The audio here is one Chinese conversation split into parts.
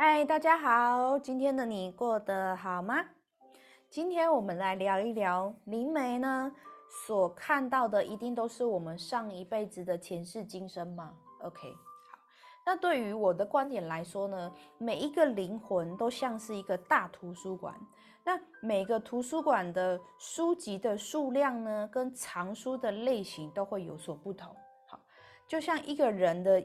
嗨，大家好，今天的你过得好吗？今天我们来聊一聊灵媒呢所看到的，一定都是我们上一辈子的前世今生吗？OK，好，那对于我的观点来说呢，每一个灵魂都像是一个大图书馆，那每个图书馆的书籍的数量呢，跟藏书的类型都会有所不同。好，就像一个人的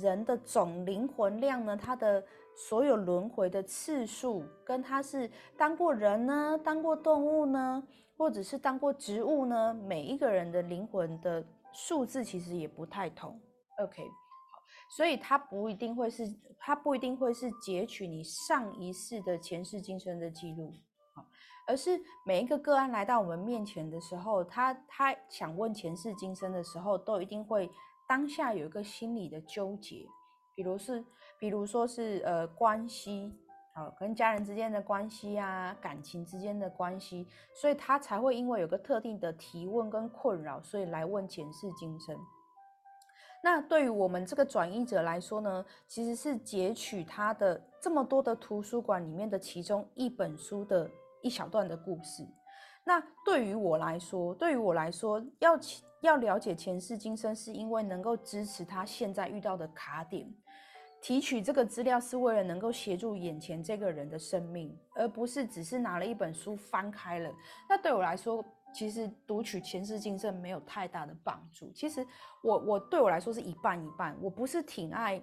人的总灵魂量呢，它的所有轮回的次数，跟他是当过人呢，当过动物呢，或者是当过植物呢，每一个人的灵魂的数字其实也不太同。OK，好，所以它不一定会是，它不一定会是截取你上一世的前世今生的记录，好，而是每一个个案来到我们面前的时候，他他想问前世今生的时候，都一定会当下有一个心理的纠结，比如是。比如说是呃关系，好跟家人之间的关系啊，感情之间的关系，所以他才会因为有个特定的提问跟困扰，所以来问前世今生。那对于我们这个转译者来说呢，其实是截取他的这么多的图书馆里面的其中一本书的一小段的故事。那对于我来说，对于我来说，要要了解前世今生，是因为能够支持他现在遇到的卡点。提取这个资料是为了能够协助眼前这个人的生命，而不是只是拿了一本书翻开了。那对我来说，其实读取前世今生没有太大的帮助。其实我我对我来说是一半一半。我不是挺爱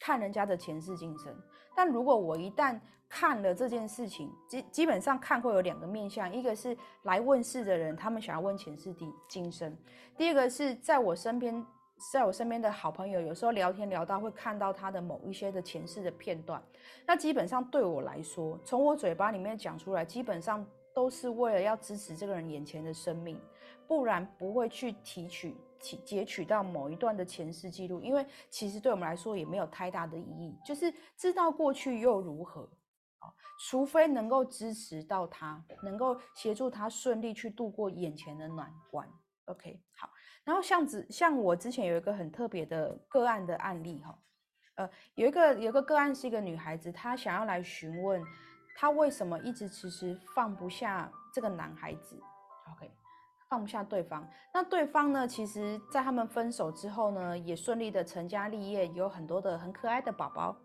看人家的前世今生，但如果我一旦看了这件事情，基基本上看会有两个面向：一个是来问事的人，他们想要问前世的今生；第二个是在我身边。在我身边的好朋友，有时候聊天聊到会看到他的某一些的前世的片段，那基本上对我来说，从我嘴巴里面讲出来，基本上都是为了要支持这个人眼前的生命，不然不会去提取、提截取到某一段的前世记录，因为其实对我们来说也没有太大的意义，就是知道过去又如何啊？除非能够支持到他，能够协助他顺利去度过眼前的难关。OK，好。然后像子像我之前有一个很特别的个案的案例哈，呃，有一个有个个案是一个女孩子，她想要来询问，她为什么一直迟迟放不下这个男孩子，OK，放不下对方。那对方呢，其实在他们分手之后呢，也顺利的成家立业，有很多的很可爱的宝宝。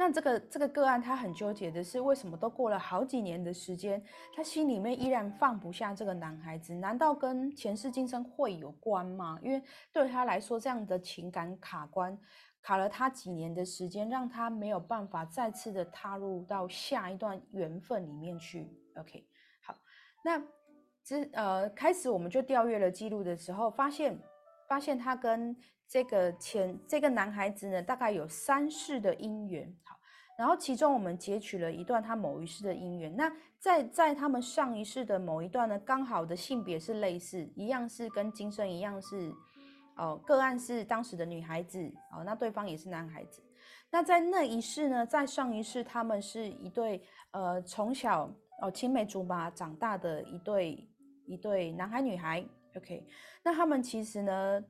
那这个这个个案，他很纠结的是，为什么都过了好几年的时间，他心里面依然放不下这个男孩子？难道跟前世今生会有关吗？因为对他来说，这样的情感卡关，卡了他几年的时间，让他没有办法再次的踏入到下一段缘分里面去。OK，好，那之呃开始我们就调阅了记录的时候，发现发现他跟这个前这个男孩子呢，大概有三世的姻缘，好，然后其中我们截取了一段他某一世的姻缘，那在在他们上一世的某一段呢，刚好的性别是类似，一样是跟今生一样是，哦，个案是当时的女孩子，哦，那对方也是男孩子，那在那一世呢，在上一世他们是一对，呃，从小哦青梅竹马长大的一对一对男孩女孩，OK，那他们其实呢。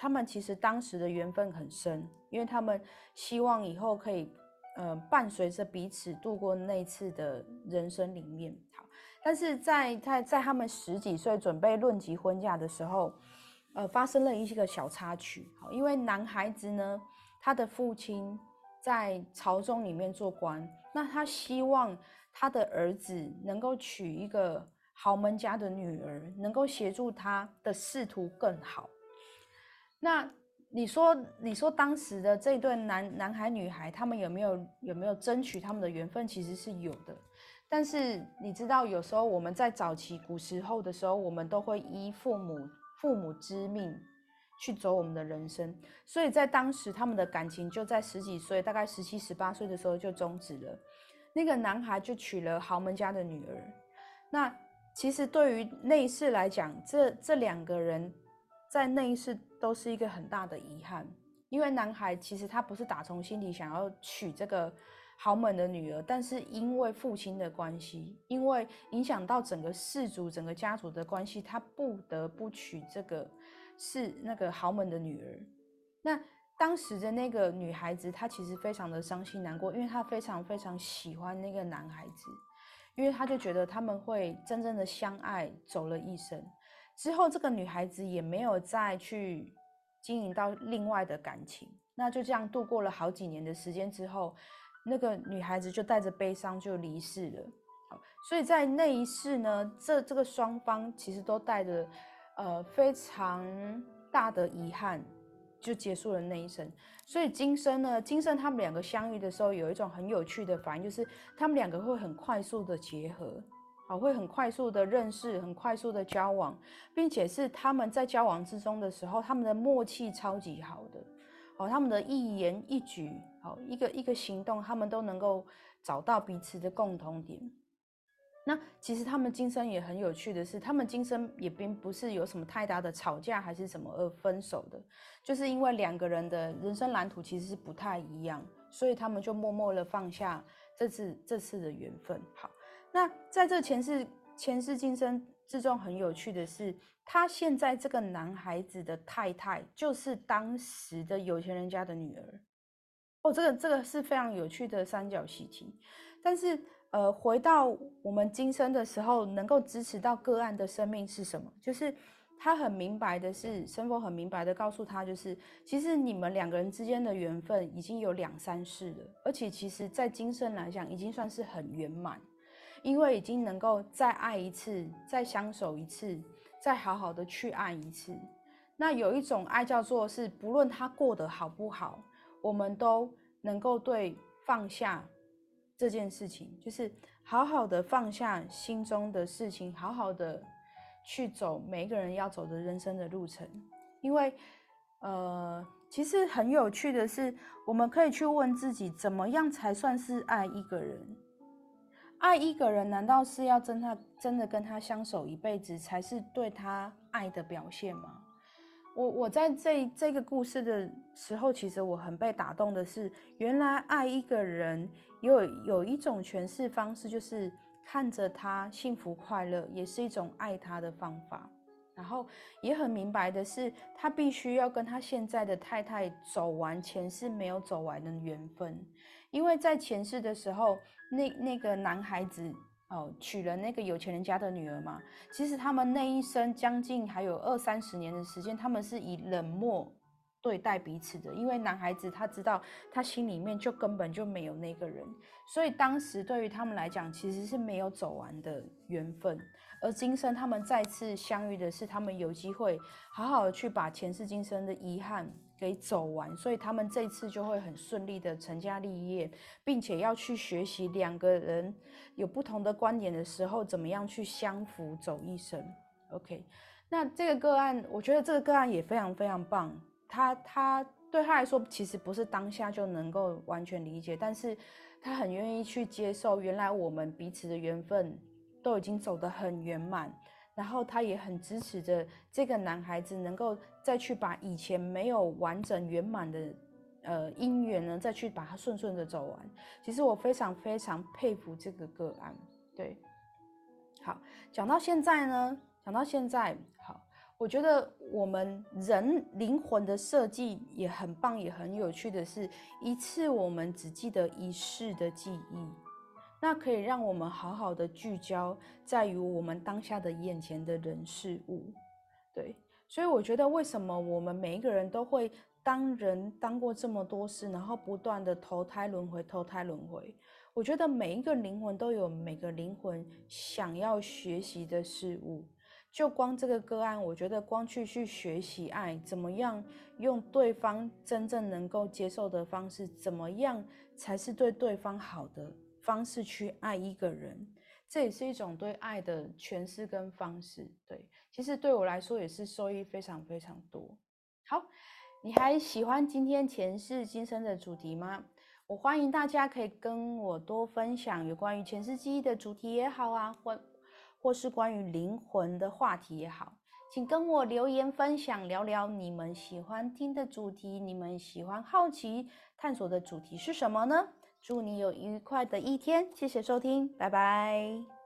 他们其实当时的缘分很深，因为他们希望以后可以，呃，伴随着彼此度过那次的人生里面。好，但是在在在他们十几岁准备论及婚嫁的时候，呃，发生了一些个小插曲。好，因为男孩子呢，他的父亲在朝中里面做官，那他希望他的儿子能够娶一个豪门家的女儿，能够协助他的仕途更好。那你说，你说当时的这对男男孩女孩，他们有没有有没有争取他们的缘分？其实是有的。但是你知道，有时候我们在早期古时候的时候，我们都会依父母父母之命去走我们的人生。所以在当时，他们的感情就在十几岁，大概十七十八岁的时候就终止了。那个男孩就娶了豪门家的女儿。那其实对于内侍来讲，这这两个人。在那一世都是一个很大的遗憾，因为男孩其实他不是打从心底想要娶这个豪门的女儿，但是因为父亲的关系，因为影响到整个氏族、整个家族的关系，他不得不娶这个是那个豪门的女儿。那当时的那个女孩子，她其实非常的伤心难过，因为她非常非常喜欢那个男孩子，因为他就觉得他们会真正的相爱，走了一生。之后，这个女孩子也没有再去经营到另外的感情，那就这样度过了好几年的时间之后，那个女孩子就带着悲伤就离世了。所以在那一世呢，这这个双方其实都带着呃非常大的遗憾。就结束了那一生，所以今生呢，今生他们两个相遇的时候，有一种很有趣的反应，就是他们两个会很快速的结合，啊，会很快速的认识，很快速的交往，并且是他们在交往之中的时候，他们的默契超级好的，哦，他们的一言一举，哦，一个一个行动，他们都能够找到彼此的共同点。那其实他们今生也很有趣的是，他们今生也并不是有什么太大的吵架还是什么而分手的，就是因为两个人的人生蓝图其实是不太一样，所以他们就默默的放下这次这次的缘分。好，那在这前世前世今生之中，很有趣的是，他现在这个男孩子的太太就是当时的有钱人家的女儿。哦，这个这个是非常有趣的三角习题，但是。呃，回到我们今生的时候，能够支持到个案的生命是什么？就是他很明白的是，神佛很明白的告诉他，就是其实你们两个人之间的缘分已经有两三世了，而且其实在今生来讲，已经算是很圆满，因为已经能够再爱一次，再相守一次，再好好的去爱一次。那有一种爱叫做是，不论他过得好不好，我们都能够对放下。这件事情就是好好的放下心中的事情，好好的去走每一个人要走的人生的路程。因为，呃，其实很有趣的是，我们可以去问自己，怎么样才算是爱一个人？爱一个人，难道是要真他真的跟他相守一辈子，才是对他爱的表现吗？我我在这这个故事的时候，其实我很被打动的是，原来爱一个人有有一种诠释方式，就是看着他幸福快乐，也是一种爱他的方法。然后也很明白的是，他必须要跟他现在的太太走完前世没有走完的缘分，因为在前世的时候，那那个男孩子。哦，娶了那个有钱人家的女儿嘛。其实他们那一生将近还有二三十年的时间，他们是以冷漠对待彼此的。因为男孩子他知道他心里面就根本就没有那个人，所以当时对于他们来讲，其实是没有走完的缘分。而今生他们再次相遇的是，他们有机会好好的去把前世今生的遗憾。给走完，所以他们这次就会很顺利的成家立业，并且要去学习两个人有不同的观点的时候，怎么样去相扶走一生。OK，那这个个案，我觉得这个个案也非常非常棒。他他对他来说，其实不是当下就能够完全理解，但是他很愿意去接受，原来我们彼此的缘分都已经走得很圆满。然后他也很支持着这个男孩子能够再去把以前没有完整圆满的呃姻缘呢，再去把它顺顺的走完。其实我非常非常佩服这个个案。对，好，讲到现在呢，讲到现在，好，我觉得我们人灵魂的设计也很棒，也很有趣的是，一次我们只记得一世的记忆。那可以让我们好好的聚焦在于我们当下的眼前的人事物，对，所以我觉得为什么我们每一个人都会当人当过这么多事，然后不断的投胎轮回，投胎轮回。我觉得每一个灵魂都有每个灵魂想要学习的事物。就光这个个案，我觉得光去去学习爱，怎么样用对方真正能够接受的方式，怎么样才是对对方好的。方式去爱一个人，这也是一种对爱的诠释跟方式。对，其实对我来说也是收益非常非常多。好，你还喜欢今天前世今生的主题吗？我欢迎大家可以跟我多分享有关于前世记忆的主题也好啊，或或是关于灵魂的话题也好，请跟我留言分享，聊聊你们喜欢听的主题，你们喜欢好奇探索的主题是什么呢？祝你有愉快的一天，谢谢收听，拜拜。